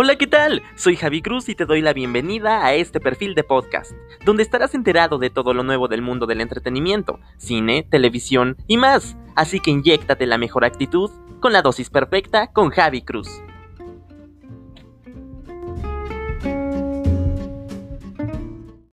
Hola, ¿qué tal? Soy Javi Cruz y te doy la bienvenida a este perfil de podcast, donde estarás enterado de todo lo nuevo del mundo del entretenimiento, cine, televisión y más. Así que inyectate la mejor actitud con la dosis perfecta con Javi Cruz.